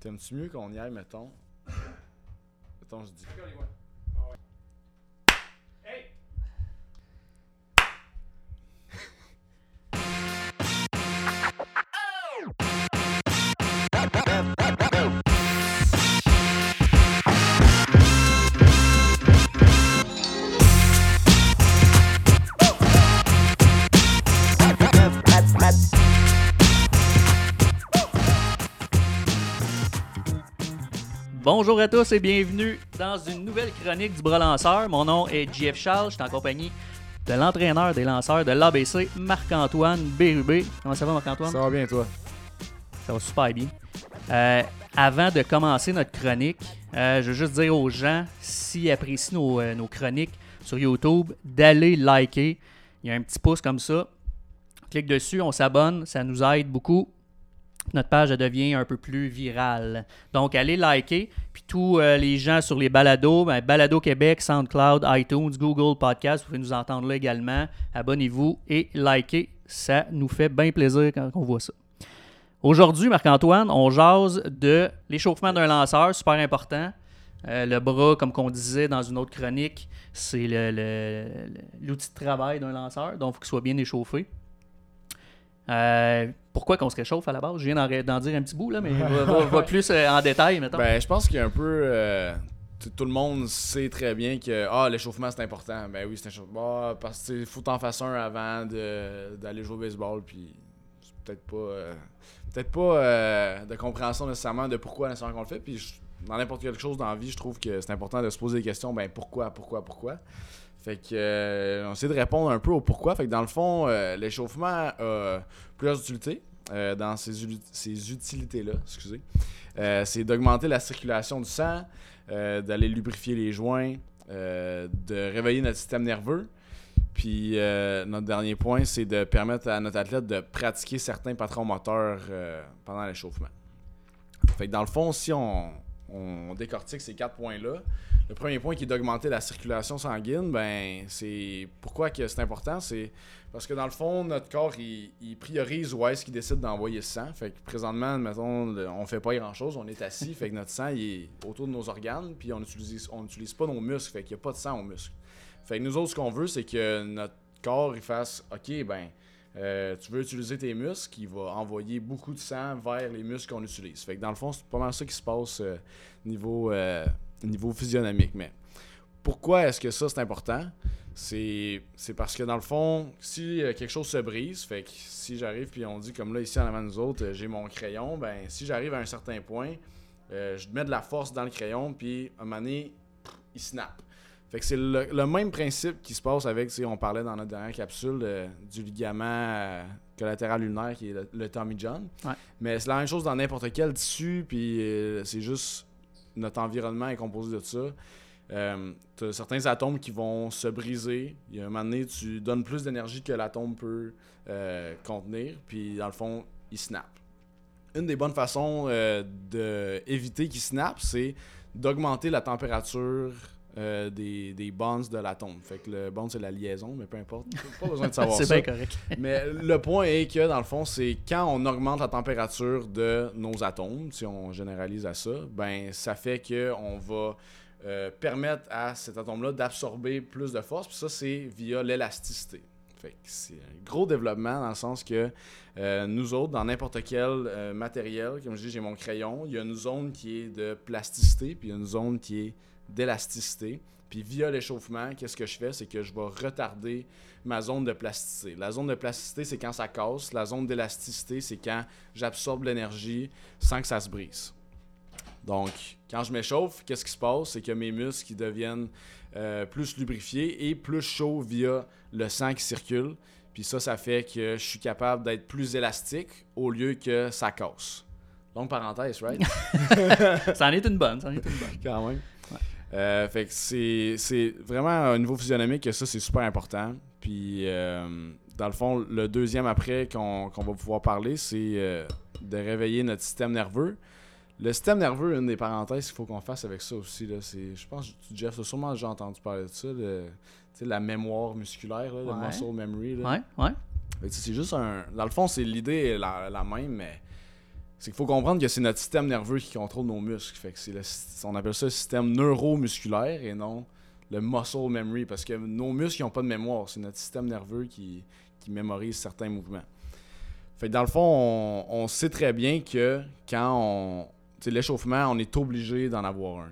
T'aimes-tu mieux qu'on y aille, mettons? Mettons, je dis. Bonjour à tous et bienvenue dans une nouvelle chronique du bras lanceur. Mon nom est JF Charles, je suis en compagnie de l'entraîneur des lanceurs de l'ABC, Marc-Antoine Bérubé. Comment ça va Marc-Antoine? Ça va bien, toi? Ça va super bien. Euh, avant de commencer notre chronique, euh, je veux juste dire aux gens, s'ils apprécient nos, euh, nos chroniques sur YouTube, d'aller liker. Il y a un petit pouce comme ça. Clique dessus, on s'abonne, ça nous aide beaucoup. Notre page devient un peu plus virale. Donc, allez liker. Puis tous euh, les gens sur les balados, ben, Balado Québec, SoundCloud, iTunes, Google Podcast, vous pouvez nous entendre là également. Abonnez-vous et likez. Ça nous fait bien plaisir quand on voit ça. Aujourd'hui, Marc-Antoine, on jase de l'échauffement d'un lanceur, super important. Euh, le bras, comme qu'on disait dans une autre chronique, c'est l'outil de travail d'un lanceur, donc il faut qu'il soit bien échauffé. Euh, pourquoi qu'on se réchauffe à la base? Je viens d'en, d'en dire un petit bout, là, mais va, va- va plus euh, en détail, mettons. Ben, je pense qu'il y a un peu. euh, tout- le monde sait très bien que ah, l'échauffement c'est important. Ben oui, c'est important. Ah, parce qu'il faut t'en fasses un avant de- d'aller jouer au baseball. Puis c'est peut-être pas. euh, peut-être pas euh, de compréhension nécessairement de pourquoi nécessairement qu'on le fait. Puis je- dans n'importe quelle chose dans la vie, je trouve que c'est important de se poser des questions. Ben pourquoi, pourquoi, pourquoi? Fait que euh, on essaie de répondre un peu au pourquoi. Fait que dans le fond, euh, l'échauffement a plusieurs utilités. euh, dans ces, ces utilités-là, excusez. C'est d'augmenter la circulation du sang, d'aller lubrifier les joints, de réveiller notre système nerveux. Puis notre dernier point, c'est de permettre à notre athlète de pratiquer certains patrons moteurs pendant l'échauffement. Fait que dans le fond, si on décortique ces quatre points-là, le premier point qui est d'augmenter la circulation sanguine, ben c'est pourquoi que c'est important, c'est parce que dans le fond, notre corps, il, il priorise où est-ce qu'il décide d'envoyer le sang. Fait que présentement, mettons, on fait pas grand-chose, on est assis, fait que notre sang, il est autour de nos organes, puis on utilise, on utilise pas nos muscles, fait qu'il n'y a pas de sang aux muscles. Fait que nous autres, ce qu'on veut, c'est que notre corps, il fasse, OK, ben, euh, tu veux utiliser tes muscles, il va envoyer beaucoup de sang vers les muscles qu'on utilise. Fait que dans le fond, c'est pas mal ça qui se passe euh, niveau, euh, niveau physionomique. Mais pourquoi est-ce que ça, c'est important? C'est parce que dans le fond, si euh, quelque chose se brise, fait que si j'arrive puis on dit comme là ici en avant de nous autres, euh, j'ai mon crayon, ben si j'arrive à un certain point, euh, je mets de la force dans le crayon puis à un moment donné, il snap. Fait que c'est le, le même principe qui se passe avec, on parlait dans notre dernière capsule euh, du ligament euh, collatéral lunaire qui est le, le Tommy John. Ouais. Mais c'est la même chose dans n'importe quel tissu, puis euh, c'est juste notre environnement est composé de ça. Euh, t'as certains atomes qui vont se briser. Il y a un moment donné, tu donnes plus d'énergie que l'atome peut euh, contenir, puis dans le fond, il snap. Une des bonnes façons euh, d'éviter qu'il snap, c'est d'augmenter la température euh, des, des bonds de l'atome. Fait que le bond, c'est la liaison, mais peu importe. Pas besoin de savoir c'est ça. bien correct. Mais le point est que, dans le fond, c'est quand on augmente la température de nos atomes, si on généralise à ça, ben ça fait qu'on va euh, permettre à cet atome-là d'absorber plus de force. Puis ça, c'est via l'élasticité. Fait que c'est un gros développement dans le sens que euh, nous autres, dans n'importe quel matériel, comme je dis, j'ai mon crayon, il y a une zone qui est de plasticité, puis il y a une zone qui est d'élasticité. Puis via l'échauffement, qu'est-ce que je fais? C'est que je vais retarder ma zone de plasticité. La zone de plasticité, c'est quand ça casse. La zone d'élasticité, c'est quand j'absorbe l'énergie sans que ça se brise. Donc, quand je m'échauffe, qu'est-ce qui se passe? C'est que mes muscles deviennent euh, plus lubrifiés et plus chauds via le sang qui circule. Puis ça, ça fait que je suis capable d'être plus élastique au lieu que ça casse. Longue parenthèse, right? ça en est une bonne, ça en est une bonne. quand même. Euh, fait que c'est, vraiment au niveau physionomique que ça, c'est super important. Puis, euh, dans le fond, le deuxième après qu'on, va pouvoir parler, c'est euh, de réveiller notre système nerveux. Le système nerveux, une des parenthèses qu'il faut qu'on fasse avec ça aussi, c'est, je pense que Jeff, sûrement déjà entendu parler de ça, le- la mémoire musculaire, là, le muscle memory. là. Ouais, c'est juste un. Dans le fond, c'est l'idée la, la même, mais c'est qu'il faut comprendre que c'est notre système nerveux qui contrôle nos muscles. Fait que c'est le, on appelle ça le système neuromusculaire et non le muscle memory parce que nos muscles n'ont pas de mémoire. C'est notre système nerveux qui, qui mémorise certains mouvements. Fait que dans le fond, on, sait très bien que quand on. L'échauffement, on est obligé d'en avoir un.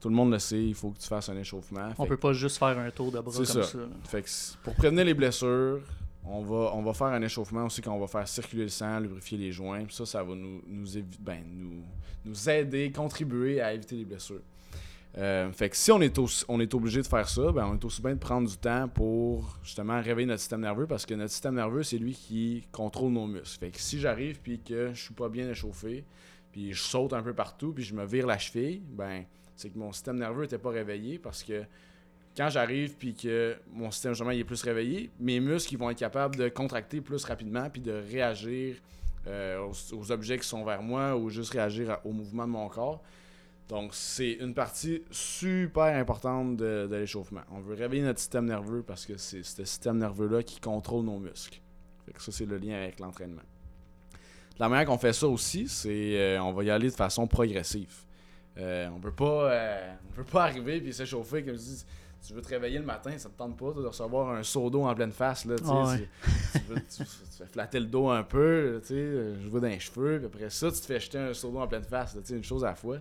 tout le monde le sait, il faut que tu fasses un échauffement. On peut pas juste faire un tour de bras comme ça. Fait que pour prévenir les blessures, on va, faire un échauffement aussi quand on va faire circuler le sang, lubrifier les joints. ça, ça va nous, nous, ben, nous, aider, contribuer à éviter les blessures. Euh, fait que si on est, on obligé de faire ça, ben on est aussi bien de prendre du temps pour justement réveiller notre système nerveux parce que notre système nerveux, c'est lui qui contrôle nos muscles. Fait que si j'arrive puis que je suis pas bien échauffé, puis je saute un peu partout, puis je me vire la cheville, ben c'est que mon système nerveux n'était pas réveillé parce que quand j'arrive puis que mon système justement est plus réveillé, mes muscles vont être capables de contracter plus rapidement puis de réagir euh, aux, objets qui sont vers moi ou juste réagir au mouvement de mon corps. Donc, c'est une partie super importante de, l'échauffement. On veut réveiller notre système nerveux parce que c'est ce système nerveux-là qui contrôle nos muscles. ça, c'est le lien avec l'entraînement. La manière qu'on fait ça aussi, c'est euh, on va y aller de façon progressive. Euh, on peut pas euh, peut pas arriver et s'échauffer comme si tu veux te réveiller le matin, ça te tente pas de recevoir un seau d'eau en pleine face. Là, tu, veux, fais flatter le dos un peu, je veux dans les cheveux, puis après ça, tu te fais jeter un seau d'eau en pleine face, une chose à la fois.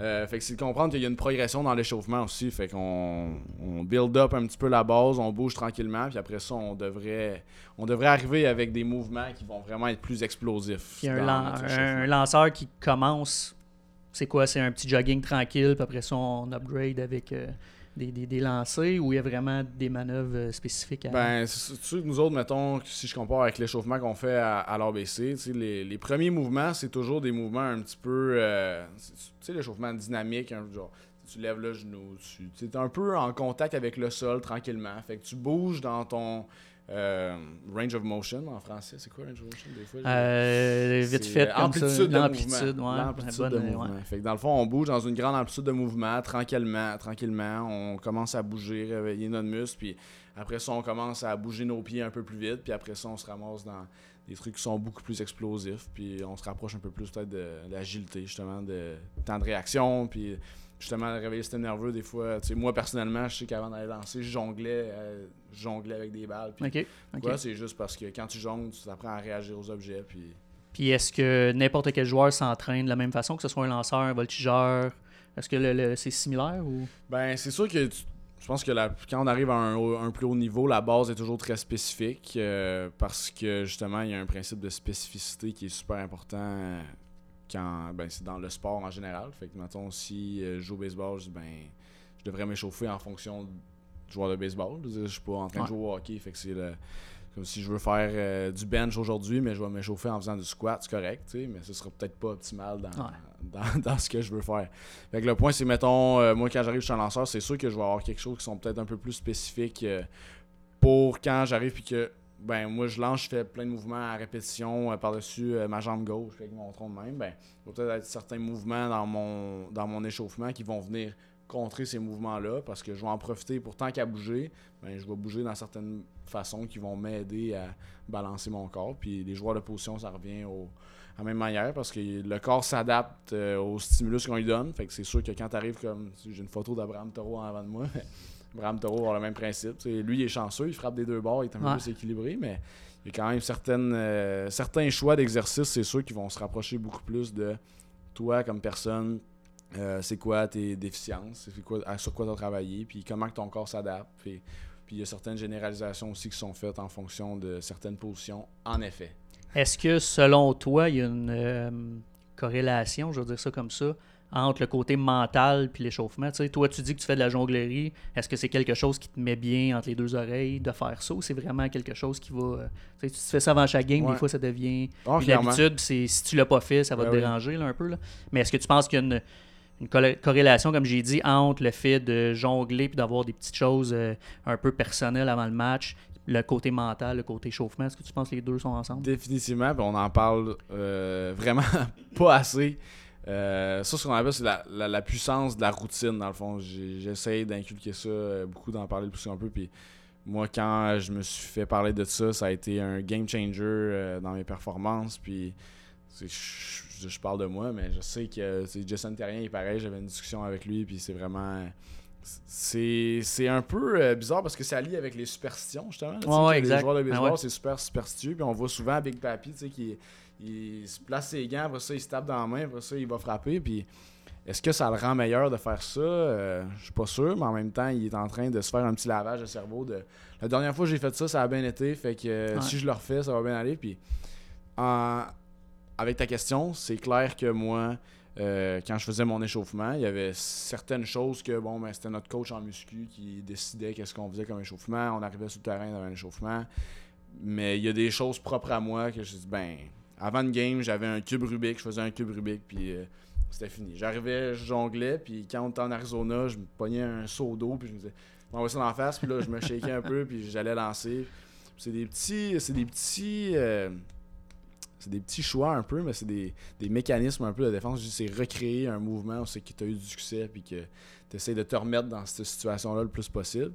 Euh, fait que c'est de comprendre qu'il y a une progression dans l'échauffement aussi. Fait qu'on on build up un petit peu la base, on bouge tranquillement, puis après ça, on devrait, on devrait arriver avec des mouvements qui vont vraiment être plus explosifs. Un, lanceur qui commence, c'est quoi C'est un petit jogging tranquille, puis après ça, on upgrade avec. Euh, des, des, lancers ou il y a vraiment des manœuvres euh, spécifiques à... Ben, sûr que nous autres, mettons, si je compare avec l'échauffement qu'on fait à, à l'ABC, les, les premiers mouvements, c'est toujours des mouvements un petit peu. Euh, tu sais, l'échauffement dynamique, genre tu lèves le genou, tu es un peu en contact avec le sol tranquillement. Fait que tu bouges dans ton euh, range of motion en français, c'est quoi range of motion des fois? Euh, vite fait, amplitude ça, l'amplitude, ouais, l'amplitude de mouvement. Fait que dans le fond, on bouge dans une grande amplitude de mouvement, tranquillement, tranquillement. On commence à bouger, réveiller notre muscle, puis après ça, on commence à bouger nos pieds un peu plus vite, puis après ça, on se ramasse dans des trucs qui sont beaucoup plus explosifs, puis on se rapproche un peu plus peut-être de l'agilité, justement, de temps de réaction, puis justement réveiller le système nerveux des fois moi personnellement je sais qu'avant d'aller lancer je jonglais euh, jonglais avec des balles puis c'est juste parce que quand tu jongles tu apprends à réagir aux objets puis puis est-ce que n'importe quel joueur s'entraîne de la même façon que ce soit un lanceur un voltigeur est-ce que le, c'est similaire ou? Ben c'est sûr que je pense que quand on arrive à un, plus haut niveau, la base est toujours très spécifique euh, parce que justement, il y a un principe de spécificité qui est super important quand ben, c'est dans le sport en général. Fait que mettons si euh, je joue au baseball, je ben je devrais m'échauffer en fonction du joueur de baseball. Je, ne suis pas en train de jouer au hockey, fait que c'est comme si je veux faire euh, du bench aujourd'hui, mais je vais m'échauffer en faisant du squat, c'est correct, mais ce sera peut-être pas optimal dans, dans, ce que je veux faire. Fait que le point, c'est, mettons, euh, moi, quand j'arrive chez un lanceur, c'est sûr que je vais avoir quelque chose qui sont peut-être un peu plus spécifiques pour quand j'arrive puis que ben moi je lance, je fais plein de mouvements à répétition euh, par-dessus euh, ma jambe gauche avec mon tronc de même, ben il va peut-être être certains mouvements dans mon dans mon échauffement qui vont venir contrer ces mouvements-là parce que je vais en profiter pour tant qu'à bouger, ben je vais bouger dans certaines façons qui vont m'aider à balancer mon corps. Puis les joueurs de position, ça revient au, à la même manière parce que le corps s'adapte euh, au stimulus qu'on lui donne. Fait que c'est sûr que quand tu arrives comme j'ai une photo d'Abraham Toro en avant de moi, Bram Toro avoir le même principe. lui, il est chanceux, il frappe des deux bords, il est un peu plus équilibré, mais il y a quand même certaines, euh, certains choix d'exercice, c'est sûr, qui vont se rapprocher beaucoup plus de toi comme personne. Euh, c'est quoi tes déficiences, quoi, sur quoi tu as travaillé, puis comment ton corps s'adapte? Puis, il y a certaines généralisations aussi qui sont faites en fonction de certaines positions, en effet. Est-ce que selon toi, il y a une euh, corrélation, je veux dire ça comme ça, entre le côté mental puis l'échauffement? Tu sais, toi, tu dis que tu fais de la jonglerie. Est-ce que c'est quelque chose qui te met bien entre les deux oreilles de faire ça ou c'est vraiment quelque chose qui va. Euh, tu, sais, tu fais ça avant chaque game, des fois ça devient oh, une habitude. Si tu l'as pas fait, ça va te ben déranger un peu. Là. Mais est-ce que tu penses qu'il y a une, une corrélation, comme j'ai dit, entre le fait de jongler puis d'avoir des petites choses euh, un peu personnelles avant le match, le côté mental, le côté échauffement. Est-ce que tu penses que les deux sont ensemble? Définitivement, on en parle euh, vraiment pas assez. Euh, ça, ce qu'on appelle, c'est la, puissance de la routine, dans le fond. J'essaie d'inculquer ça, beaucoup d'en parler le plus un peu. Puis moi, quand je me suis fait parler de ça, ça a été un game changer dans mes performances. Puis je, parle de moi, mais je sais que Jason Terrien est pareil. J'avais une discussion avec lui, puis c'est vraiment. C'est un peu euh, bizarre parce que ça lie avec les superstitions, justement. les joueurs de baseball, ah c'est super superstitieux. Puis on voit souvent Big Papi, tu sais, qui il se place ses gants, après ça, il se tape dans la main, après ça, il va frapper. Puis est-ce que ça le rend meilleur de faire ça? Euh, Je suis pas sûr, mais en même temps, il est en train de se faire un petit lavage de cerveau. De... La dernière fois que j'ai fait ça, ça a bien été. Fait que euh, si je le refais, ça va bien aller. Puis avec ta question, c'est clair que moi, euh, quand je faisais mon échauffement, il y avait certaines choses que, bon, ben, c'était notre coach en muscu qui décidait qu'est-ce qu'on faisait comme échauffement. On arrivait sur le terrain dans un échauffement. Mais il y a des choses propres à moi que je dis, ben, avant le game, j'avais un cube Rubik, je faisais un cube Rubik, puis euh, c'était fini. J'arrivais, je jonglais, puis quand on était en Arizona, je me pognais un seau d'eau, puis je me disais, on va ça en face, puis là, je me shakeais un peu, puis j'allais lancer. C'est des petits. C'est des petits. Euh, c'est des petits choix un peu, mais c'est des, mécanismes un peu de défense. C'est recréer un mouvement où c'est que tu as eu du succès puis que tu essaies de te remettre dans cette situation-là le plus possible.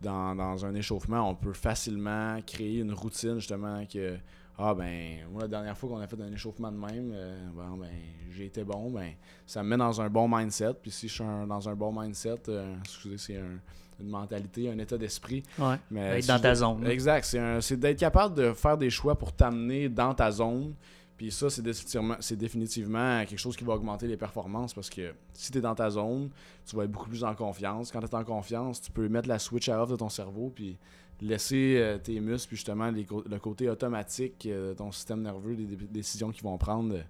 Dans, dans, un échauffement, on peut facilement créer une routine justement que ah ben moi la dernière fois qu'on a fait un échauffement de même, euh, ben j'ai été bon, ben ça me met dans un bon mindset. Puis si je suis dans un bon mindset, euh, excusez, c'est un une mentalité, un état d'esprit. Ouais, mais être dans ta zone. Exact. C'est d'être capable de faire des choix pour t'amener dans ta zone. Puis ça, c'est définitivement, définitivement quelque chose qui va augmenter les performances parce que si tu es dans ta zone, tu vas être beaucoup plus en confiance. Quand tu es en confiance, tu peux mettre la switch à off de ton cerveau puis laisser euh, tes muscles, puis justement le côté automatique euh, de ton système nerveux, des, décisions qu'ils vont prendre euh,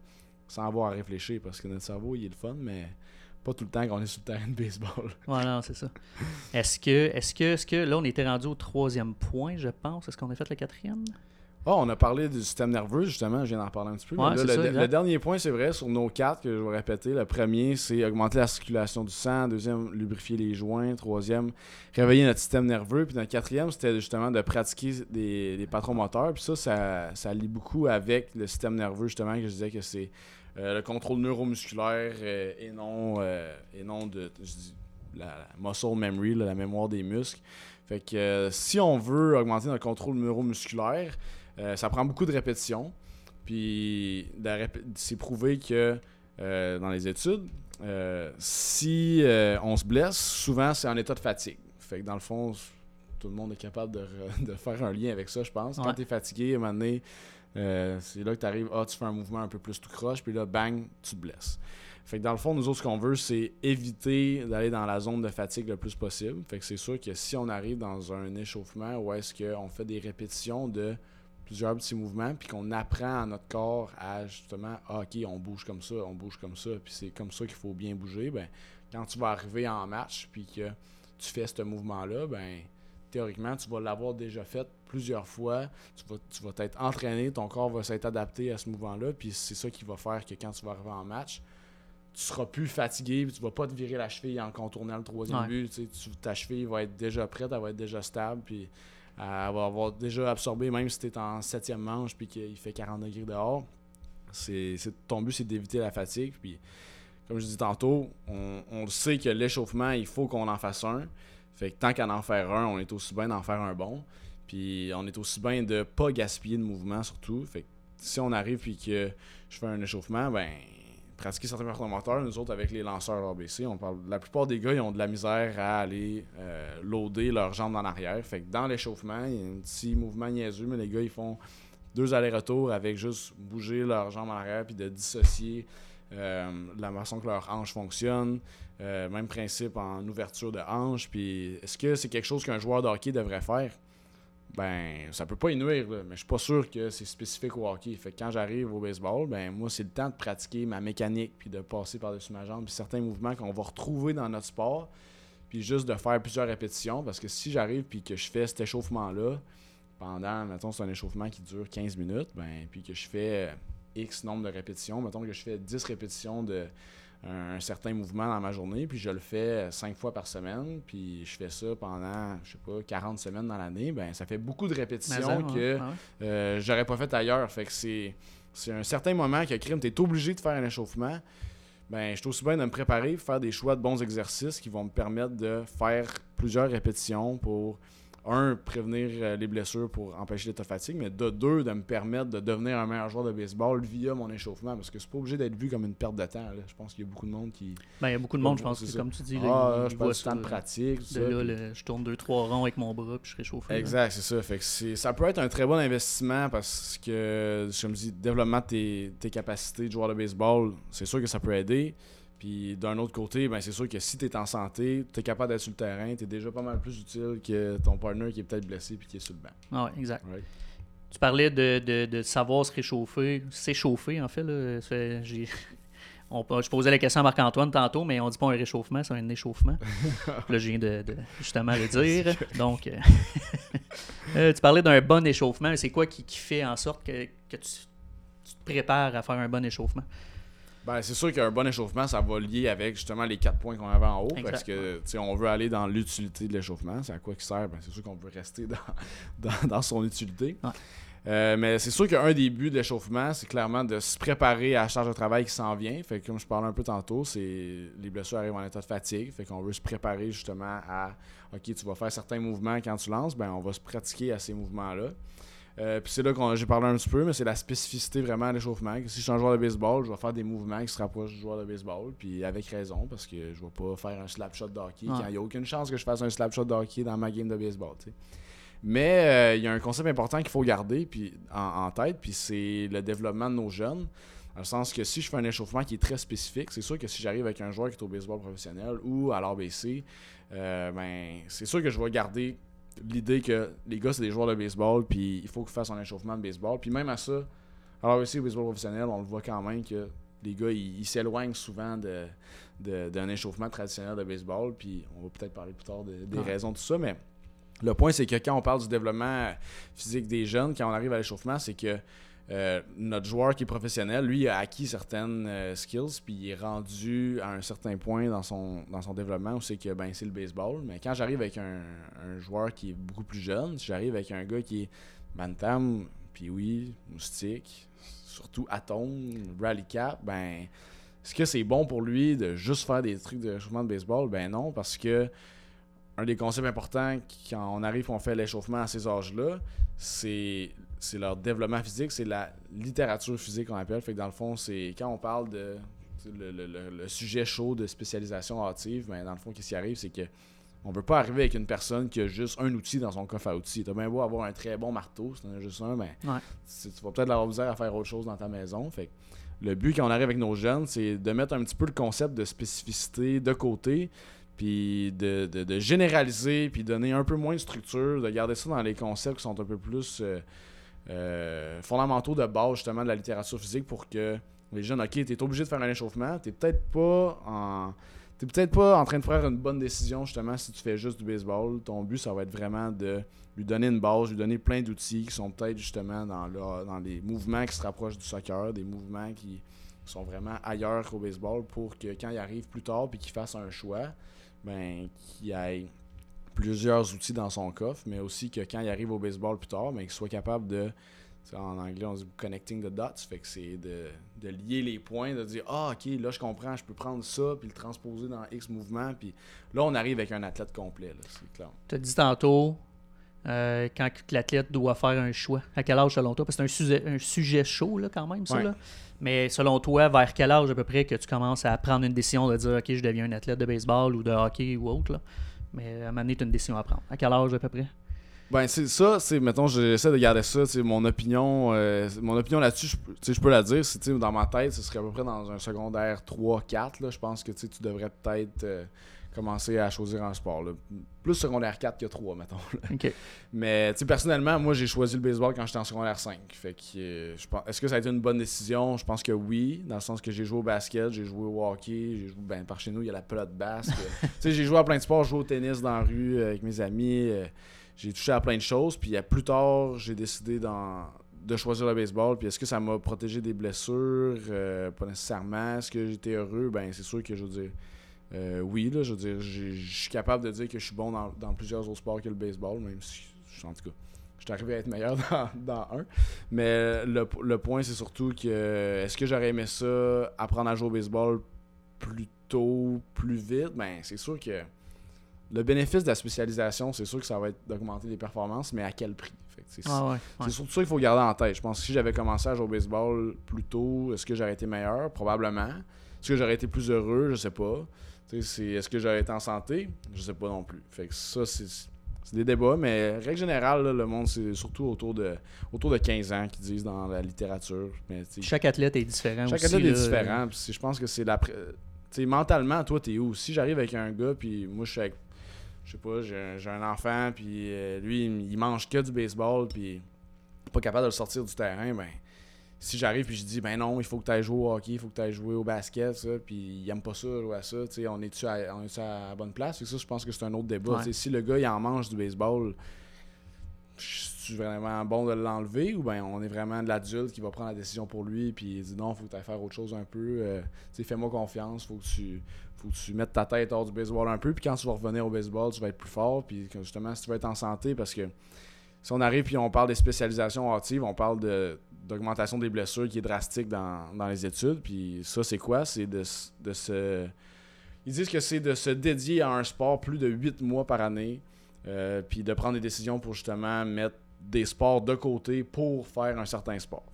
sans avoir à réfléchir parce que notre cerveau, il est le fun, mais pas tout le temps qu'on est sur le terrain de baseball. Ouais, non, c'est ça. Est-ce que, est-ce que, est-ce que là, on était rendu au troisième point, je pense. Est-ce qu'on a fait le quatrième? Oh, on a parlé du système nerveux, justement, je viens d'en parler un petit peu. le, dernier point, c'est vrai, sur nos quatre, que je vais répéter. Le premier, c'est augmenter la circulation du sang. Deuxième, lubrifier les joints. Troisième, réveiller notre système nerveux. Puis le quatrième, c'était justement de pratiquer des, patrons moteurs. Puis ça, ça, ça lie beaucoup avec le système nerveux, justement, que je disais que c'est le contrôle neuromusculaire euh, et non euh, et non de la, muscle memory, la mémoire des muscles. Fait que si on veut augmenter notre contrôle neuromusculaire, ça prend beaucoup de répétitions. Puis c'est prouvé que dans les études, si on se blesse, souvent c'est en état de fatigue. Fait que dans le fond, tout le monde est capable de, faire un lien avec ça, je pense. Quand tu es fatigué, à un moment donné, euh, c'est là que tu arrives, ah, tu fais un mouvement un peu plus tout croche, puis là, bang, tu te blesses. Fait que dans le fond, nous autres, ce qu'on veut, c'est éviter d'aller dans la zone de fatigue le plus possible. Fait que c'est sûr que si on arrive dans un échauffement où est-ce qu'on fait des répétitions de plusieurs petits mouvements, puis qu'on apprend à notre corps à justement, ah, ok, on bouge comme ça, on bouge comme ça, puis c'est comme ça qu'il faut bien bouger, ben, quand tu vas arriver en match, puis que tu fais ce mouvement-là, ben, théoriquement, tu vas l'avoir déjà fait plusieurs fois. Tu vas, tu vas t'être entraîné, ton corps va s'être adapté à ce mouvement-là. Puis c'est ça qui va faire que quand tu vas arriver en match, tu seras plus fatigué, puis tu vas pas te virer la cheville en contournant le troisième but. Tu, ta cheville va être déjà prête, elle va être déjà stable, puis elle va avoir déjà absorbé, même si tu es en septième manche, puis qu'il fait 40 degrés dehors. C'est, ton but, c'est d'éviter la fatigue. Puis, comme je dis tantôt, on, on sait que l'échauffement, il faut qu'on en fasse un. Fait que tant qu'à en faire un, on est aussi bien d'en faire un bon. Puis on est aussi bien de pas gaspiller de mouvement surtout. Fait que si on arrive puis que je fais un échauffement, ben pratiquer certains moteurs, nous autres avec les lanceurs ABC, on parle la plupart des gars ils ont de la misère à aller euh, loader leurs jambes en arrière. Fait que dans l'échauffement, il y a un petit mouvement niaiseux, mais les gars ils font deux allers-retours avec juste bouger leurs jambes en arrière puis de dissocier la façon que leur hanche fonctionne. Euh, même principe en ouverture de hanche. Puis est-ce que c'est quelque chose qu'un joueur de hockey devrait faire? Ben, ça peut pas y nuire, mais je suis pas sûr que c'est spécifique au hockey. Fait que quand j'arrive au baseball, ben moi, c'est le temps de pratiquer ma mécanique, puis de passer par-dessus ma jambe, puis certains mouvements qu'on va retrouver dans notre sport, puis juste de faire plusieurs répétitions, parce que si j'arrive puis que je fais cet échauffement-là, pendant, mettons, c'est un échauffement qui dure 15 minutes, ben, puis que je fais X nombre de répétitions, mettons que je fais 10 répétitions de un, certain mouvement dans ma journée, puis je le fais cinq fois par semaine, puis je fais ça pendant, je sais pas, 40 semaines dans l'année, ben ça fait beaucoup de répétitions que euh, j'aurais pas fait ailleurs. Fait que c'est, c'est un certain moment que crime, tu es obligé de faire un échauffement. Ben, je suis aussi bien de me préparer, faire des choix de bons exercices qui vont me permettre de faire plusieurs répétitions pour un, prévenir euh, les blessures pour empêcher l'état de fatigue, mais de deux, de me permettre de devenir un meilleur joueur de baseball via mon échauffement. Parce que c'est pas obligé d'être vu comme une perte de temps. là. Je pense qu'il y a beaucoup de monde qui. Ben, il y a beaucoup de monde, je pense, que comme tu dis, Ah, là, je ils passe du temps de pratique. tout de ça, là, puis- le- je tourne deux, trois ronds avec mon bras, puis je là. Exact, c'est ça. Fait que ça peut être un très bon investissement parce que, je me dis, développement de tes, tes capacités de joueur de baseball, c'est sûr que ça peut aider. Puis d'un autre côté, ben, c'est sûr que si tu es en santé, tu es capable d'être sur le terrain, tu es déjà pas mal plus utile que ton partner qui est peut-être blessé puis qui est sur le banc. Ah ouais, exact. Right? Tu parlais de, de, de savoir se réchauffer, s'échauffer en fait. Là. On, je posais la question à Marc-Antoine tantôt, mais on dit pas un réchauffement, c'est un échauffement. là, je viens de, de justement le dire. Donc, euh, euh, tu parlais d'un bon échauffement. C'est quoi qui, qui fait en sorte que, que tu, tu te prépares à faire un bon échauffement? Ben, c'est sûr qu'un bon échauffement, ça va lier avec justement les quatre points qu'on avait en haut. Exact. Parce que tu sais, on veut aller dans l'utilité de l'échauffement. C'est à quoi qui sert? Ben, c'est sûr qu'on veut rester dans, dans, dans son utilité. Ouais. Euh, mais c'est sûr qu'un des buts de l'échauffement, c'est clairement de se préparer à la charge de travail qui s'en vient. Fait que comme je parlais un peu tantôt, c'est les blessures arrivent en état de fatigue. Fait qu'on veut se préparer justement à OK, tu vas faire certains mouvements quand tu lances, ben on va se pratiquer à ces mouvements-là. Euh, puis c'est là que j'ai parlé un petit peu, mais c'est la spécificité vraiment à l'échauffement. Si je suis un joueur de baseball, je vais faire des mouvements qui se rapprochent du joueur de baseball, puis avec raison, parce que je vais pas faire un slap shot de hockey Ouais. quand il n'y a aucune chance que je fasse un slap shot de hockey dans ma game de baseball. Mais euh, il y a un concept important qu'il faut garder puis, en, en tête, puis c'est le développement de nos jeunes. Dans le sens que si je fais un échauffement qui est très spécifique, c'est sûr que si j'arrive avec un joueur qui est au baseball professionnel ou à l'ABC, euh, ben, c'est sûr que je vais garder l'idée que les gars, c'est des joueurs de baseball, puis il faut qu'ils fassent un échauffement de baseball. Puis même à ça, à l'ABC au baseball professionnel, on le voit quand même que les gars, ils s'éloignent souvent de, de- d'un échauffement traditionnel de baseball. Puis on va peut-être parler plus tard de- des raisons de tout ça, mais le point, c'est que quand on parle du développement physique des jeunes, quand on arrive à l'échauffement, c'est que euh, notre joueur qui est professionnel, lui, a acquis certaines euh, skills, puis il est rendu à un certain point dans son, dans son développement où c'est que ben, c'est le baseball. Mais quand j'arrive avec un, joueur qui est beaucoup plus jeune, si j'arrive avec un gars qui est bantam, puis oui, moustique, surtout atome, rally cap, ben, est-ce que c'est bon pour lui de juste faire des trucs de réchauffement de baseball? Ben non, parce que un des concepts importants quand on arrive on fait l'échauffement à ces âges-là, c'est c'est leur développement physique, c'est la littérature physique qu'on appelle. Fait que dans le fond, c'est quand on parle de le, le- le- le sujet chaud de spécialisation hâtive, ben dans le fond, qu'est-ce qui arrive, c'est que on veut pas arriver avec une personne qui a juste un outil dans son coffre à outils. T'as bien beau avoir un très bon marteau, si t'en as juste un, ben, Ouais. tu vas peut-être avoir misère à faire autre chose dans ta maison. Fait que le but quand on arrive avec nos jeunes, c'est de mettre un petit peu le concept de spécificité de côté, puis de, de- de généraliser, puis donner un peu moins de structure, de garder ça dans les concepts qui sont un peu plus euh, euh, fondamentaux de base justement de la littérature physique pour que les jeunes, ok, t'es obligé de faire un échauffement, t'es peut-être pas en. T'es peut-être pas en train de faire une bonne décision justement si tu fais juste du baseball. Ton but, ça va être vraiment de lui donner une base, lui donner plein d'outils qui sont peut-être justement dans, dans les mouvements qui se rapprochent du soccer, des mouvements qui sont vraiment ailleurs qu'au baseball pour que quand il arrive plus tard puis qu'il fasse un choix, ben qu'il ait plusieurs outils dans son coffre, mais aussi que quand il arrive au baseball plus tard, ben, qu'il soit capable de en anglais, on dit connecting the dots. Fait que c'est de, de lier les points, de dire Ah, ok, là je comprends, je peux prendre ça, puis le transposer dans X mouvement. Puis là, on arrive avec un athlète complet, c'est clair. Tu as dit tantôt, euh, quand l'athlète doit faire un choix. À quel âge selon toi? Parce que c'est un sujet, un sujet chaud là, quand même, ça. Ouais. là. Mais selon toi, vers quel âge à peu près que tu commences à prendre une décision de dire OK, je deviens un athlète de baseball ou de hockey ou autre? Là? Mais à un moment donné, tu as une décision à prendre. À quel âge à peu près? Ben, c'est ça, c'est, mettons, j'essaie de garder ça, sais, mon opinion, euh, mon opinion là-dessus, je, peux- la dire, c'est, dans ma tête, ce serait à peu près dans un secondaire 3-4, là, je pense que, tu devrais peut-être euh, commencer à choisir un sport, là. Plus secondaire 4 que 3, mettons, là. OK. Mais, personnellement, moi, j'ai choisi le baseball quand j'étais en secondaire 5, fait que, euh, je pense, est-ce que ça a été une bonne décision? Je pense que oui, dans le sens que j'ai joué au basket, j'ai joué au hockey, j'ai joué, ben, par chez nous, il y a la pelote basque, tu sais, j'ai joué à plein de sports, j'ai joué au tennis dans la rue euh, avec mes amis, euh, j'ai touché à plein de choses. Puis plus tard, j'ai décidé de choisir le baseball. Puis est-ce que ça m'a protégé des blessures? Euh, Pas nécessairement. Est-ce que j'étais heureux? Ben c'est sûr que je veux dire. Euh, oui, là, je veux dire, je suis capable de dire que je suis bon dans, dans plusieurs autres sports que le baseball, même si, je- en tout cas, je suis arrivé à être meilleur dans, dans un. Mais le, le point, c'est surtout que est-ce que j'aurais aimé ça, apprendre à jouer au baseball plus tôt, plus vite? Ben c'est sûr que le bénéfice de la spécialisation, c'est sûr que ça va être d'augmenter les performances, mais à quel prix? C'est ah surtout ça qu'il faut garder en tête. Je pense que si j'avais commencé à jouer au baseball plus tôt, est-ce que j'aurais été meilleur? Probablement. Est-ce que j'aurais été plus heureux? Je sais pas. Est-ce que j'aurais été en santé? Je sais pas non plus. Fait que ça, c'est des débats, mais règle générale, le monde, c'est surtout autour de, autour de 15 ans qu'ils disent dans la littérature. Mais, chaque athlète est différent Chaque athlète est différent. je pense que c'est la. mentalement, toi, t'es où? Si j'arrive avec un gars, puis moi, je suis avec. Je sais pas, j'ai un enfant, puis euh, lui, il mange que du baseball, puis pas capable de le sortir du terrain, ben si j'arrive puis je dis ben non, il faut que tu ailles jouer au hockey, il faut que tu ailles jouer au basket, ça, puis il aime pas ça, jouer à ça, on est-tu à, est à la bonne place? Et ça, je pense que c'est un autre débat. Si le gars il en mange du baseball, je suis vraiment bon de l'enlever ou ben on est vraiment de l'adulte qui va prendre la décision pour lui puis il dit non, faut que tu ailles faire autre chose un peu. Euh, fais-moi confiance, faut que tu faut que tu mettes ta tête hors du baseball un peu puis quand tu vas revenir au baseball, tu vas être plus fort puis justement si tu vas être en santé parce que si on arrive puis on parle des spécialisations hâtives, on parle de d'augmentation des blessures qui est drastique dans, les études. Puis ça, c'est quoi? C'est de, de se. Ils disent que c'est de se dédier à un sport plus de 8 mois par année, euh, puis de prendre des décisions pour justement mettre des sports de côté pour faire un certain sport.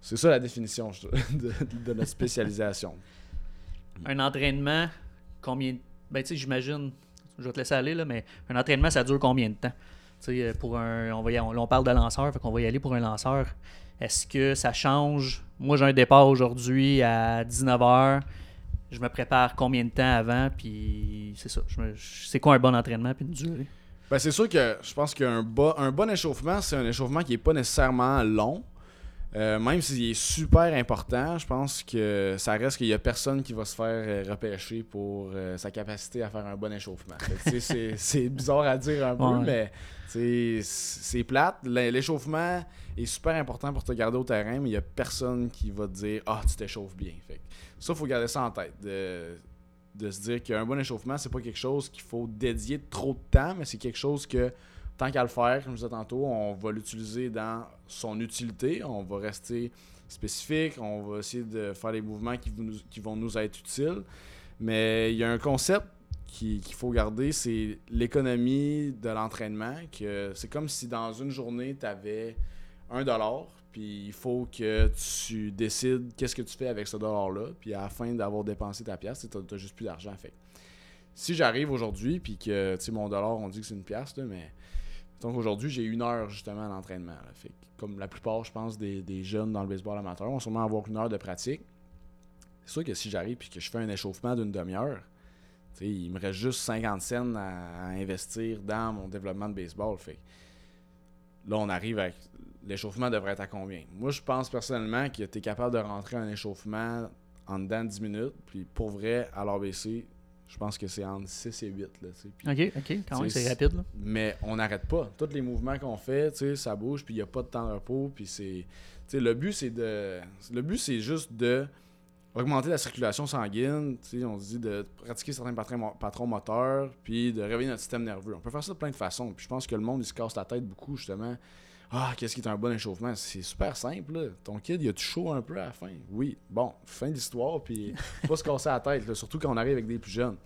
C'est ça la définition de, de, notre spécialisation. un entraînement, combien. Ben, tu sais, j'imagine, je vais te laisser aller, là, mais un entraînement, ça dure combien de temps? Pour un, on, on, parle de lanceur, fait qu'on va y aller pour un lanceur. Est-ce que ça change? Moi, j'ai un départ aujourd'hui à 19h. Je me prépare combien de temps avant? Puis c'est ça. C'est quoi un bon entraînement puis une durée? Ben, c'est sûr que je pense qu'un un bon échauffement, c'est un échauffement qui n'est pas nécessairement long. Euh, même s'il est super important, je pense que ça reste qu'il n'y a personne qui va se faire euh, repêcher pour euh, sa capacité à faire un bon échauffement. c'est bizarre à dire un peu, mais c'est plate. L'échauffement est super important pour te garder au terrain, mais il n'y a personne qui va te dire Ah, tu t'échauffes bien. Fait ça, il faut garder ça en tête. De, de se dire qu'un bon échauffement, c'est pas quelque chose qu'il faut dédier trop de temps, mais c'est quelque chose que tant qu'à le faire, comme je disais tantôt, on va l'utiliser dans son utilité. On va rester spécifique. On va essayer de faire des mouvements qui, vont nous être utiles. Mais il y a un concept qu'il faut garder, c'est l'économie de l'entraînement. C'est comme si dans une journée, tu avais un dollar, puis il faut que tu décides qu'est-ce que tu fais avec ce dollar-là. Puis à la fin d'avoir dépensé ta pièce, tu n'as juste plus d'argent. Fait si j'arrive aujourd'hui, puis que mon dollar, on dit que c'est une pièce, mais donc aujourd'hui, j'ai une heure justement à l'entraînement. Comme la plupart, je pense, des, jeunes dans le baseball amateur vont sûrement avoir une heure de pratique. C'est sûr que si j'arrive et que je fais un échauffement d'une demi-heure, il me reste juste 50 cents à, investir dans mon développement de baseball. Là, on arrive avec. L'échauffement devrait être à combien? Moi, je pense personnellement que tu es capable de rentrer un échauffement en dedans de 10 minutes. Puis pour vrai, à l'ABC, je pense que c'est entre 6 et 8. Là, OK, OK, quand même, c'est rapide. Là. Mais on n'arrête pas. Tous les mouvements qu'on fait, ça bouge, puis il n'y a pas de temps de repos. Puis c'est. Le but, c'est de. Le but, c'est juste de augmenter la circulation sanguine. On se dit de pratiquer certains patrons, patrons moteurs, puis de réveiller notre système nerveux. On peut faire ça de plein de façons. Puis je pense que le monde, il se casse la tête beaucoup, justement. Ah, qu'est-ce qui est un bon échauffement? C'est super simple. Ton kid, il a tout chaud un peu à la fin? Oui, bon, fin de l'histoire, puis pas se casser la tête, surtout quand on arrive avec des plus jeunes.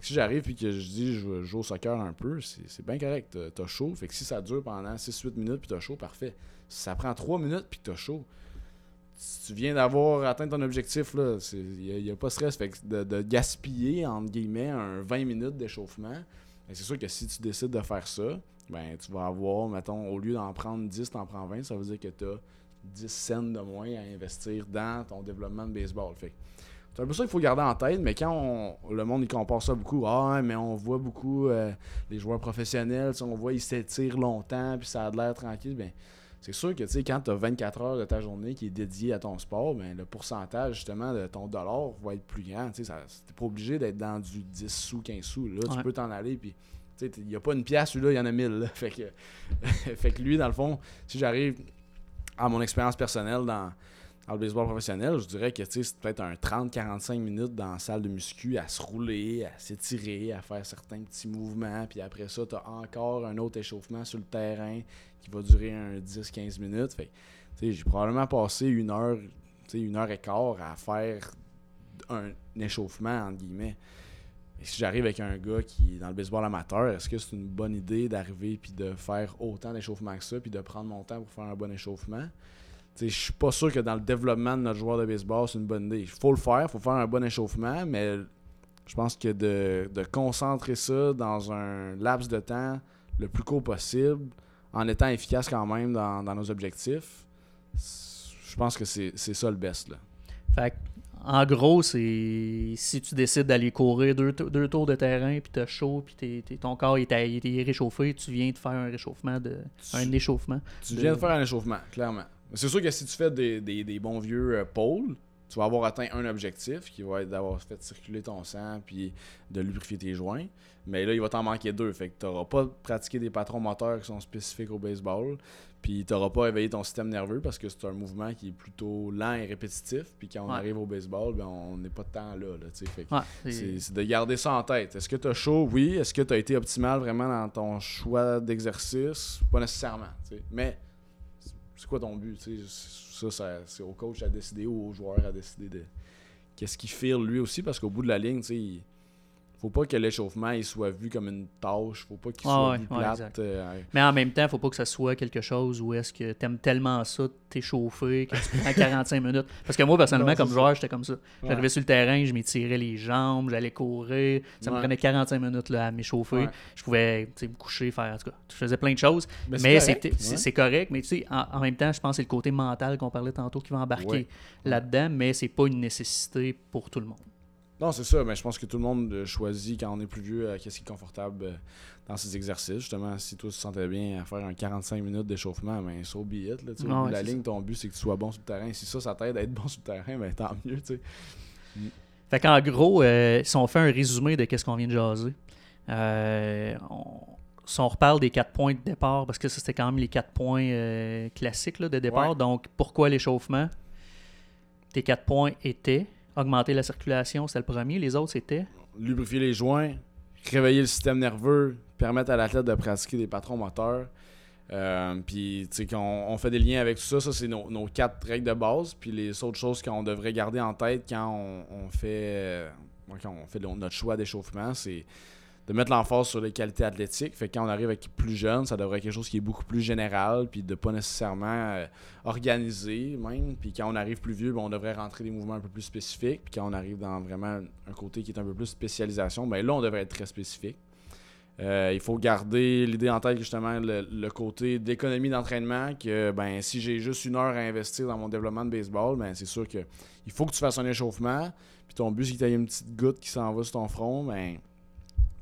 si j'arrive et que je dis je joue au soccer un peu, c'est bien correct. T'as chaud. Fait que si ça dure pendant 6-8 minutes puis t'as chaud, parfait. Si ça prend 3 minutes puis t'as chaud, si tu viens d'avoir atteint ton objectif, il n'y a, pas de stress. Fait de, de, gaspiller, entre guillemets, un 20 minutes d'échauffement, ben, c'est sûr que si tu décides de faire ça, ben tu vas avoir, mettons, au lieu d'en prendre 10, t'en prends 20, ça veut dire que tu as 10 cents de moins à investir dans ton développement de baseball. Fait c'est un peu ça qu'il faut garder en tête, mais quand le monde il compare ça beaucoup, ah, mais on voit beaucoup euh, les joueurs professionnels, on voit ils s'étirent longtemps, puis ça a l'air tranquille, ben c'est sûr que quand tu as 24 heures de ta journée qui est dédiée à ton sport, ben, le pourcentage justement de ton dollar va être plus grand. Tu n'es pas obligé d'être dans du 10 sous, 15 sous. Là, tu peux t'en aller, puis il n'y a pas une pièce, celui-là, il y en a mille. Fait, que, fait que lui, dans le fond, si j'arrive à mon expérience personnelle dans, le baseball professionnel, je dirais que c'est peut-être un 30-45 minutes dans la salle de muscu à se rouler, à s'étirer, à faire certains petits mouvements. Puis après ça, tu as encore un autre échauffement sur le terrain qui va durer un 10-15 minutes. Fait j'ai probablement passé une heure, une heure et quart à faire un échauffement, entre guillemets. Si j'arrive avec un gars qui est dans le baseball amateur, est-ce que c'est une bonne idée d'arriver puis de faire autant d'échauffement que ça, puis de prendre mon temps pour faire un bon échauffement? Je suis pas sûr que dans le développement de notre joueur de baseball, c'est une bonne idée. Il faut le faire, il faut faire un bon échauffement, mais je pense que de, de, concentrer ça dans un laps de temps le plus court possible, en étant efficace quand même dans, dans nos objectifs, je pense que c'est ça le best. Là. Fait en gros, c'est si tu décides d'aller courir deux, deux, tours de terrain, puis t'as chaud, puis ton corps est, est, réchauffé, tu viens de faire un réchauffement, de, un échauffement. Tu viens de faire un échauffement, clairement. C'est sûr que si tu fais des, des, des bons vieux euh, pôles, tu vas avoir atteint un objectif qui va être d'avoir fait circuler ton sang puis de lubrifier tes joints. Mais là, il va t'en manquer deux. Fait que tu n'auras pas pratiqué des patrons moteurs qui sont spécifiques au baseball. Puis tu n'auras pas éveillé ton système nerveux parce que c'est un mouvement qui est plutôt lent et répétitif. Puis quand on arrive au baseball, ben, on n'est pas de temps là. là c'est de garder ça en tête. Est-ce que tu as chaud? Oui. Est-ce que tu as été optimal vraiment dans ton choix d'exercice? Pas nécessairement. Mais c'est quoi ton but? Ça, c'est au coach à décider ou au joueur à décider de qu'est-ce qu'il fait lui aussi parce qu'au bout de la ligne, il, faut pas que l'échauffement il soit vu comme une tâche, faut pas qu'il soit vu plate. Euh, mais en même temps, faut pas que ça soit quelque chose où est-ce que tu aimes tellement ça, t'échauffer, que tu prends 45 minutes. Parce que moi, personnellement, comme joueur, j'étais comme ça. J'arrivais sur le terrain, je m'étirais les jambes, j'allais courir. Ça me prenait 45 minutes là, à m'échauffer. Je pouvais me coucher, faire. En tout cas, je faisais plein de choses. Mais, c'est correct. Mais tu sais, en, même temps, je pense que c'est le côté mental qu'on parlait tantôt qui va embarquer là-dedans, mais c'est pas une nécessité pour tout le monde. Non, c'est ça, mais je pense que tout le monde euh, choisit quand on est plus vieux euh, qu'est-ce qui est confortable euh, dans ses exercices. Justement, si toi tu te sentais bien à faire un 45 minutes d'échauffement, ben so be it. Là, la ligne, ton but c'est que tu sois bon sur le terrain. Si ça, ça t'aide à être bon sur le terrain, ben tant mieux. tu sais. Mm. Fait qu'en gros, si on fait un résumé de qu'est-ce qu'on vient de jaser, si on reparle des quatre points de départ, parce que ça c'était quand même les quatre points classiques de départ, donc pourquoi l'échauffement? Tes quatre points étaient Augmenter la circulation, c'est le premier. Les autres, c'était? Lubrifier les joints, réveiller le système nerveux, permettre à l'athlète de pratiquer des patrons moteurs. Euh, puis, tu sais, quand on, fait des liens avec tout ça, ça, c'est nos, quatre règles de base. Puis, les autres choses qu'on devrait garder en tête quand on, fait, euh, quand on fait notre choix d'échauffement, c'est de mettre l'emphase sur les qualités athlétiques. Fait que quand on arrive avec plus jeune, ça devrait être quelque chose qui est beaucoup plus général, puis de pas nécessairement euh, organisé même. Puis quand on arrive plus vieux, ben, on devrait rentrer des mouvements un peu plus spécifiques. Puis quand on arrive dans vraiment un côté qui est un peu plus spécialisation, ben là, on devrait être très spécifique. Euh, il faut garder l'idée en tête justement le, côté d'économie d'entraînement que ben si j'ai juste une heure à investir dans mon développement de baseball, ben c'est sûr que il faut que tu fasses un échauffement. Puis ton but c'est que tu aies une petite goutte qui s'en va sur ton front, ben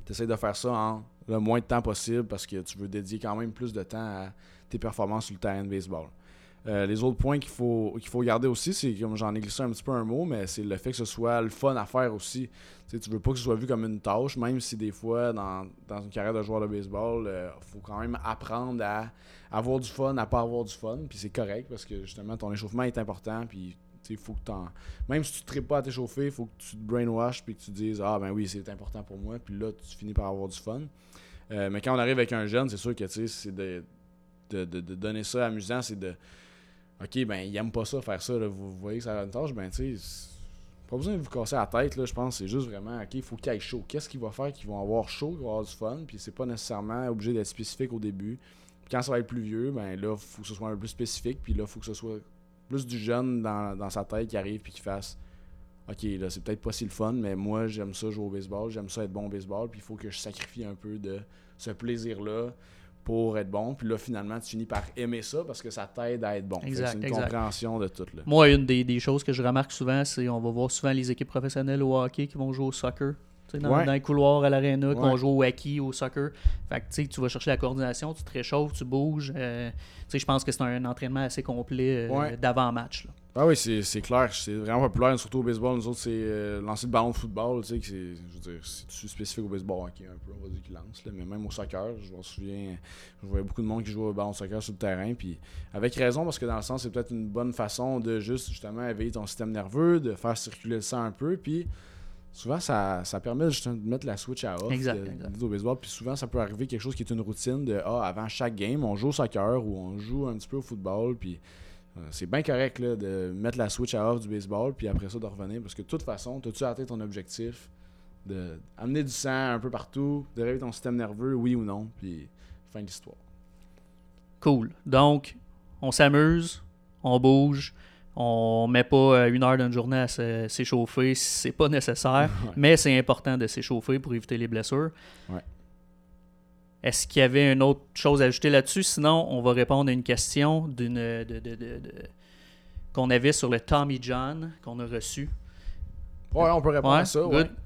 tu essaies de faire ça en le moins de temps possible parce que tu veux dédier quand même plus de temps à tes performances sur le terrain de baseball. Euh, les autres points qu'il faut, garder aussi, c'est comme j'en ai glissé un petit peu un mot, mais c'est le fait que ce soit le fun à faire aussi. Tu sais, veux pas que ce soit vu comme une tâche, même si des fois, dans, une carrière de joueur de baseball, il euh, faut quand même apprendre à avoir du fun, à pas avoir du fun. Puis c'est correct parce que justement, ton échauffement est important. Faut que Même si tu ne pas à t'échauffer, il faut que tu te brainwash puis que tu dises Ah ben oui, c'est important pour moi. Puis là, tu finis par avoir du fun. Euh, mais quand on arrive avec un jeune, c'est sûr que c'est de, de, de, donner ça amusant, c'est de OK, ben il aime pas ça, faire ça, vous, voyez que ça a une tâche, ben tu sais, pas besoin de vous casser la tête, là, je pense. C'est juste vraiment, OK, il faut qu'il aille chaud. Qu'est-ce qu'il va faire qu'ils vont avoir chaud, qu'ils vont avoir du fun, puis c'est pas nécessairement obligé d'être spécifique au début. quand ça va être plus vieux, ben là, faut que ce soit un peu plus spécifique, puis là, faut que ce soit plus du jeune dans, sa tête qui arrive puis qui fasse OK, là, c'est peut-être pas si le fun, mais moi, j'aime ça jouer au baseball, j'aime ça être bon au baseball, puis il faut que je sacrifie un peu de ce plaisir-là pour être bon. Puis là, finalement, tu finis par aimer ça parce que ça t'aide à être bon. C'est une compréhension de tout. Là. Moi, une des, des, choses que je remarque souvent, c'est on va voir souvent les équipes professionnelles au hockey qui vont jouer au soccer dans, les couloirs à l'aréna, qu'on joue au hockey, au soccer. Fait que, tu vas chercher la coordination, tu te réchauffes, tu bouges. Euh, je pense que c'est un entraînement assez complet euh, d'avant-match. Ah oui, c'est clair. C'est vraiment populaire, surtout au baseball. Nous autres, c'est euh, lancer le ballon de football. Tu sais, je veux dire, c'est spécifique au baseball hockey un peu, on va dire qu'il lance. mais même au soccer, je me souviens, je voyais beaucoup de monde qui jouait au ballon de soccer sur le terrain. Puis avec raison, parce que dans le sens, c'est peut-être une bonne façon de juste justement éveiller ton système nerveux, de faire circuler le sang un peu. Puis souvent, ça, ça permet de mettre la switch à off exact, au baseball. Puis souvent, ça peut arriver quelque chose qui est une routine de ah, avant chaque game, on joue au soccer ou on joue un petit peu au football. Puis euh, c'est bien correct là, de mettre la switch à off du baseball, puis après ça, de revenir. Parce que de toute façon, as-tu atteint ton objectif de amener du sang un peu partout, de réveiller ton système nerveux, oui ou non, puis fin de l'histoire. Cool. Donc, on s'amuse, on bouge, on met pas euh, une heure d'une journée à s'échauffer si c'est pas nécessaire, Ouais. mais c'est important de s'échauffer pour éviter les blessures. Ouais. Est-ce qu'il y avait une autre chose à ajouter là-dessus? Sinon, on va répondre à une question d'une de- de- de- de- qu'on avait sur le Tommy John qu'on a reçu. Ouais, on peut répondre Ouais, à ça.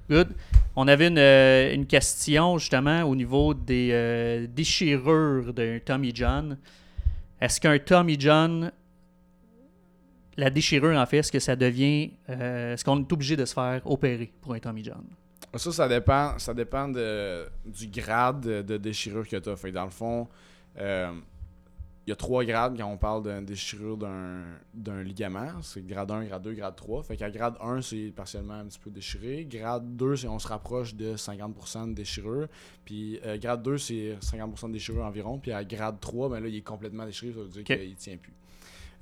good. On avait une, euh, une question justement au niveau des euh, déchirures d'un Tommy John. Est-ce qu'un Tommy John, la déchirure en fait, est-ce que ça devient, euh, est-ce qu'on est obligé de se faire opérer pour un Tommy John? Ça, ça dépend, ça dépend de, du grade de, déchirure que tu as. Fait que dans le fond, euh, il y a trois grades quand on parle d'une déchirure d'un, ligament. C'est grade 1, grade 2, grade 3. Fait qu'à grade 1, c'est partiellement un petit peu déchiré. Grade 2, c'est on se rapproche de 50% de déchirure. Puis euh, grade 2, c'est 50% de déchirure environ. Puis à grade 3, ben là, il est complètement déchiré. Ça veut dire Ok. qu'il tient plus.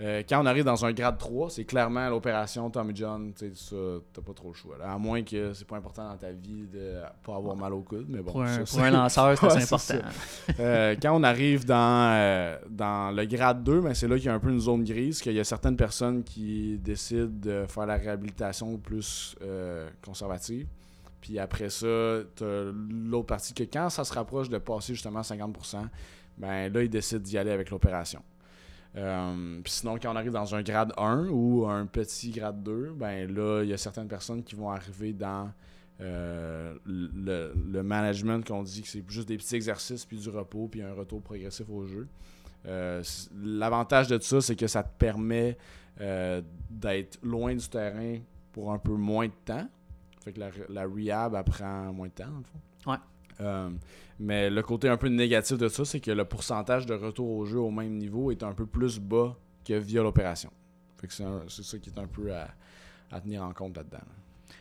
Euh, quand on arrive dans un grade 3, c'est clairement l'opération Tommy John. Tu sais, ça, t'as pas trop le choix. là. À moins que c'est pas important dans ta vie de pas avoir mal au coude. Mais bon, Pour un, ça, pour c'est- un lanceur, c'est Ouais, important. euh, quand on arrive dans, euh, dans le grade 2, ben, c'est là qu'il y a un peu une zone grise, qu'il y a certaines personnes qui décident de faire la réhabilitation plus conservative. Puis après ça, t'as l'autre partie que quand ça se rapproche de passer justement à 50%, ben là, ils décident d'y aller avec l'opération. Euh, sinon, quand on arrive dans un grade 1 ou un petit grade 2, ben là, il y a certaines personnes qui vont arriver dans euh, le, management qu'on dit que c'est juste des petits exercices, puis du repos, puis un retour progressif au jeu. Euh, L'avantage de ça, c'est que ça te permet d'être loin du terrain pour un peu moins de temps. Fait que la, la rehab elle prend moins de temps, dans le fond. Euh, mais le côté un peu négatif de ça, c'est que le pourcentage de retour au jeu au même niveau est un peu plus bas que via l'opération. C'est ça qui est un peu à, tenir en compte là-dedans. là.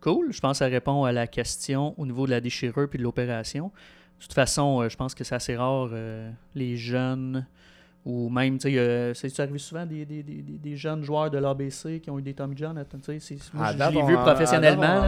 Cool. Je pense que ça répond à la question au niveau de la déchirure puis de l'opération. De toute façon, euh, je pense que c'est assez rare, euh, les jeunes, ou même, tu sais, euh, c'est arrivé souvent des, des, des, des- jeunes joueurs de l'ABC qui ont eu des Tommy John. tu sais, c'est- moi, je, l'ai vu en- professionnellement.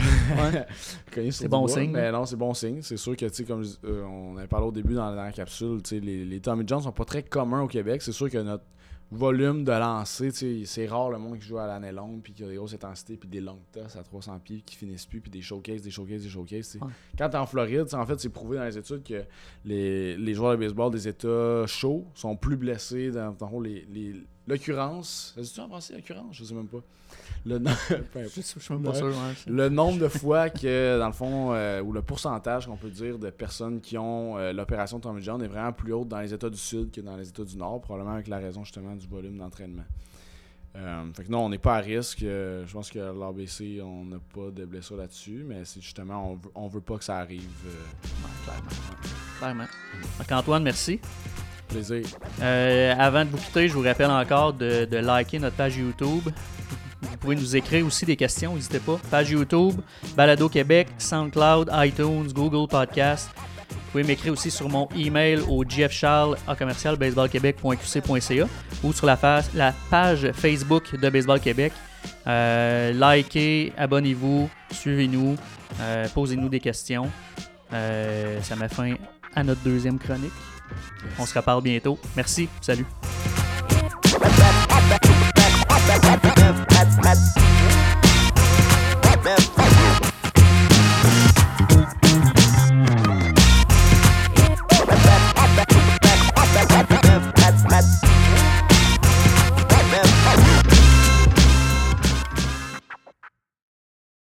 Ouais. C'est bon bois, signe, Mais non, c'est bon signe. C'est sûr que, tu sais, comme euh, on avait parlé au début dans, dans la capsule, tu sais, les, les Tommy John sont pas très communs au Québec. C'est sûr que notre volume de lancer, c'est rare le monde qui joue à l'année longue, puis qui a des grosses intensités, puis des longues tasses à 300 pieds qui finissent plus, puis des showcases, des showcases, des showcases. Ouais. Quand t'es en Floride, en fait, c'est prouvé dans les études que les, les joueurs de baseball des États chauds sont plus blessés dans, les- l'occurrence. Est-ce en français, occurrence Je sais même pas. Le, importe. Je, suis même pas sûr. ouais, Le nombre de fois que, dans le fond, euh, ou le pourcentage qu'on peut dire de personnes qui ont euh, l'opération Tommy John est vraiment plus haute dans les États du Sud que dans les États du Nord, probablement avec la raison justement du volume d'entraînement. Euh, fait que non, on n'est pas à risque. Euh, je pense que l'ABC, on n'a pas de blessure là-dessus, mais c'est justement, on veut, on veut pas que ça arrive. Ouais, clairement. Clairement. Donc, Antoine, merci. Plaisir. Euh, avant de vous quitter, je vous rappelle encore de, liker notre page YouTube. Vous pouvez nous écrire aussi des questions, n'hésitez pas. Page YouTube, Balado Québec, SoundCloud, iTunes, Google Podcast. Vous pouvez m'écrire aussi sur mon email au gfcharles à commercial baseballquebec.qc.ca ou sur la, page Facebook de Baseball Québec. Euh, likez, abonnez-vous, suivez-nous, euh, posez-nous des questions. Ça met fin à notre deuxième chronique. On se reparle bientôt. Merci. Salut.